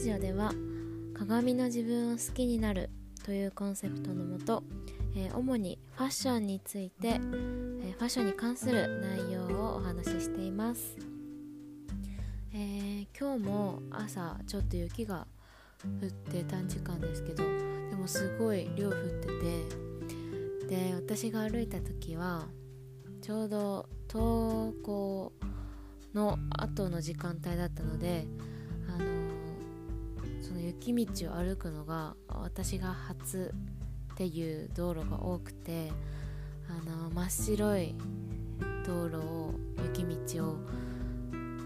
ジオでは鏡の自分を好きになるというコンセプトのもと、えー、主にファッションについて、えー、ファッションに関する内容をお話ししています、えー、今日も朝ちょっと雪が降って短時間ですけどでもすごい量降っててで私が歩いた時はちょうど登校の後の時間帯だったので雪道を歩くのが私が初っていう道路が多くてあの真っ白い道路を雪道を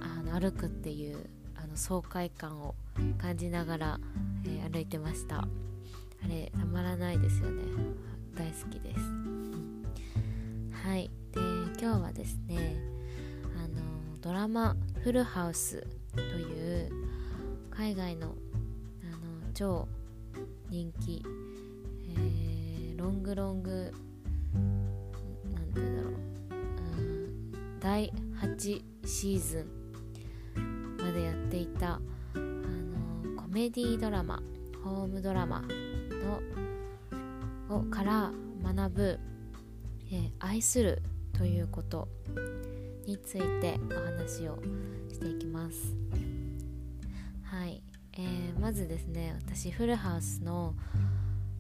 あの歩くっていうあの爽快感を感じながら、えー、歩いてました。あれたまらないですよね。大好きです。はい。で今日はですねあのドラマ「フルハウス」という海外のあの超人気、えー、ロングロングなんて言うんだろう、第8シーズンまでやっていたあのコメディドラマホームドラマのをから学ぶ、えー、愛するということについてお話をしていきます。はい、えー、まずですね私フルハウスの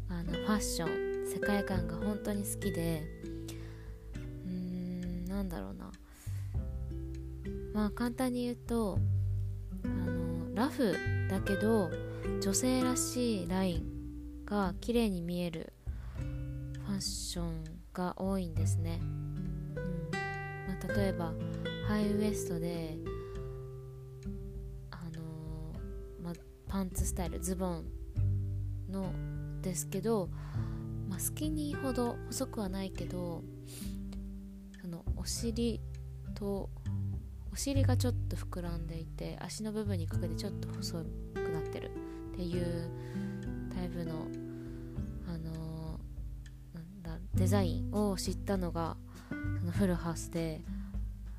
あのファッション世界観が本当に好きでうーんなんだろうな。まあ簡単に言うとあのラフだけど女性らしいラインが綺麗に見えるファッションが多いんですね。うん。ま例えばハイウエストでパンツスタイルズボンのですけど、まスキニーほど細くはないけどそのお尻とお尻がちょっと膨らんでいて足の部分にかけてちょっと細くなってるっていうタイプの、あのー、なんだデザインを知ったのがそのフルハウスで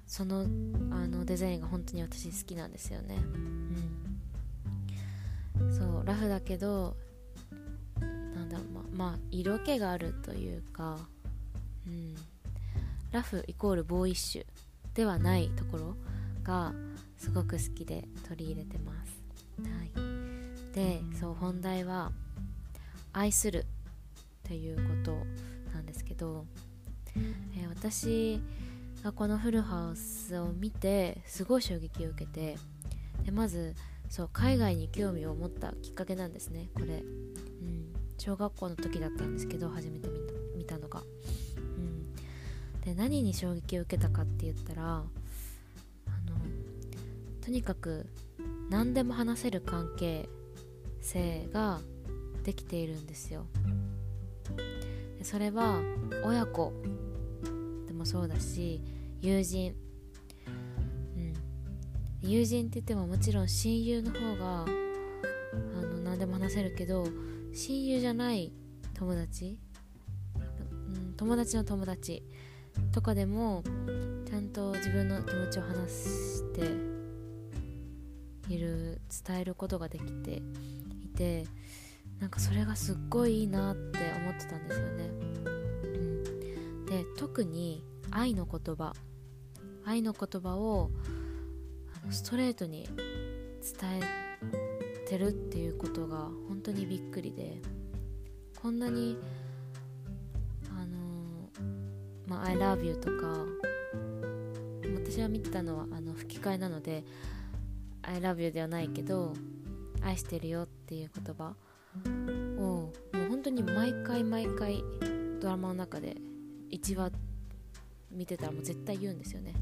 そのあのデザインが本当に私好きなんですよね。うん。ラフだけどなんだろうままあ色気があるというかうん。ラフイコールボーイッシュではないところがすごく好きで取り入れてます、はい、でそう本題は愛するっていうことなんですけど、えー、私このフルハウスを見てすごい衝撃を受けてでまずそう海外に興味を持ったきっかけなんですね。これ、うん、小学校の時だったんですけど初めて見た見たのが、うん、で何に衝撃を受けたかって言ったらあのとにかく何でも話せる関係性ができているんですよ。それは親子。でもそうだし友人。友人って言ってももちろん親友の方があの何でも話せるけど親友じゃない友達、うん、友達の友達とかでもちゃんと自分の気持ちを話している伝えることができていてなんかそれがすっごいいいなって思ってたんですよね、うん、で特に愛の言葉愛の言葉をストレートに伝えてるっていうことが本当にびっくりで。こんなにあのまあ「I love you」とか私は見てたのはあの吹き替えなので「I love you」ではないけど「愛してるよ」っていう言葉をもう本当に毎回毎回ドラマの中で1話見てたらもう絶対言うんですよね。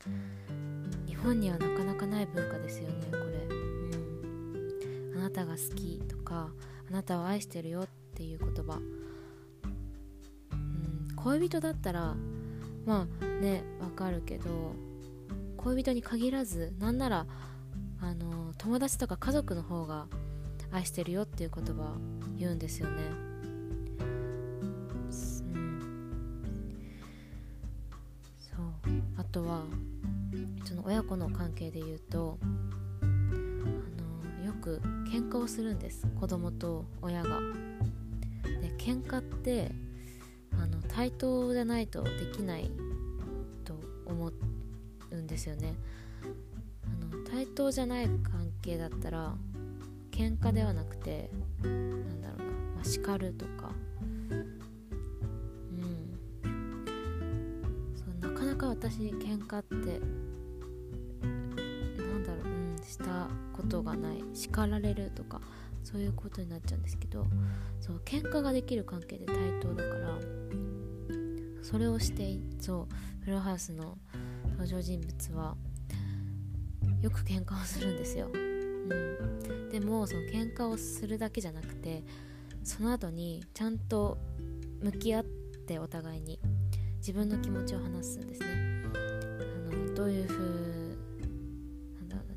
日本にはなかなかない文化ですよねこれ、うん、あなたが好きとかあなたを愛してるよっていう言葉、うん、恋人だったらまあねわかるけど恋人に限らずなんならあの友達とか家族の方が愛してるよっていう言葉言うんですよね、うん、そう。あとはそ親子の関係で言うとあのよく喧嘩をするんです子供と親が。で喧嘩ってあの対等じゃないとできないと思うんですよね。あの対等じゃない関係だったら喧嘩ではなくてなんだろうな、まあ、叱るとかうんそうなかなか私喧嘩ってことがない叱られるとかそういうことになっちゃうんですけどそう喧嘩ができる関係で対等だからそれをしてそうフロハウスの登場人物はよく喧嘩をするんですよ、うん、でもその喧嘩をするだけじゃなくてその後にちゃんと向き合ってお互いに自分の気持ちを話すんですね。あのどういう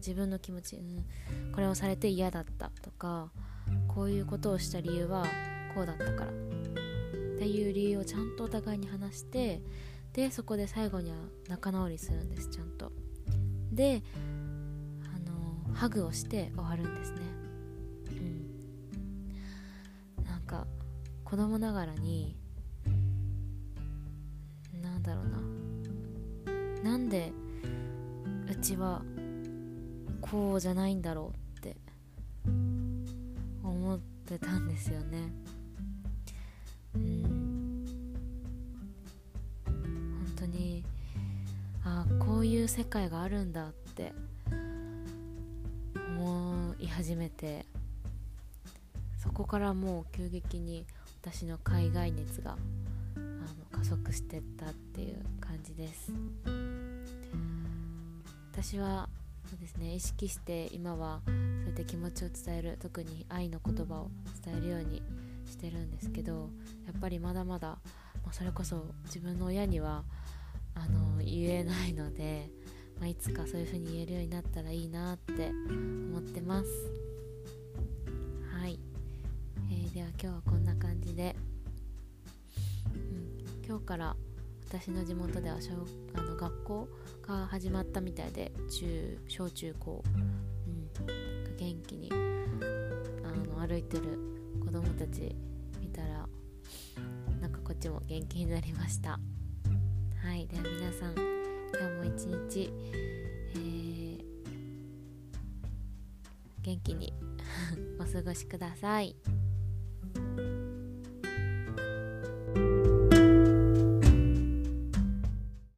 自分の気持ち、うん、これをされて嫌だったとかこういうことをした理由はこうだったからっていう理由をちゃんとお互いに話してでそこで最後には仲直りするんですちゃんと。であのハグをして終わるんですね。うん。なんか子供ながらになんだろうな。なんでうちはこうじゃないんだろうって思ってたんですよね。うん。本当にああこういう世界があるんだって思い始めてそこからもう急激に私の海外熱があの加速してったっていう感じです。私はそうですね。意識して今はそうやって気持ちを伝える特に愛の言葉を伝えるようにしてるんですけどやっぱりまだまだ、まあ、それこそ自分の親にはあの言えないので、まあ、いつかそういう風に言えるようになったらいいなって思ってます。はい、えー、では今日はこんな感じで、うん、今日から私の地元では小あの学校が始まったみたいで中小中高、うん、元気にあの歩いてる子供たち見たらなんかこっちも元気になりましたはいでは皆さん今日も一日、えー、元気に お過ごしください。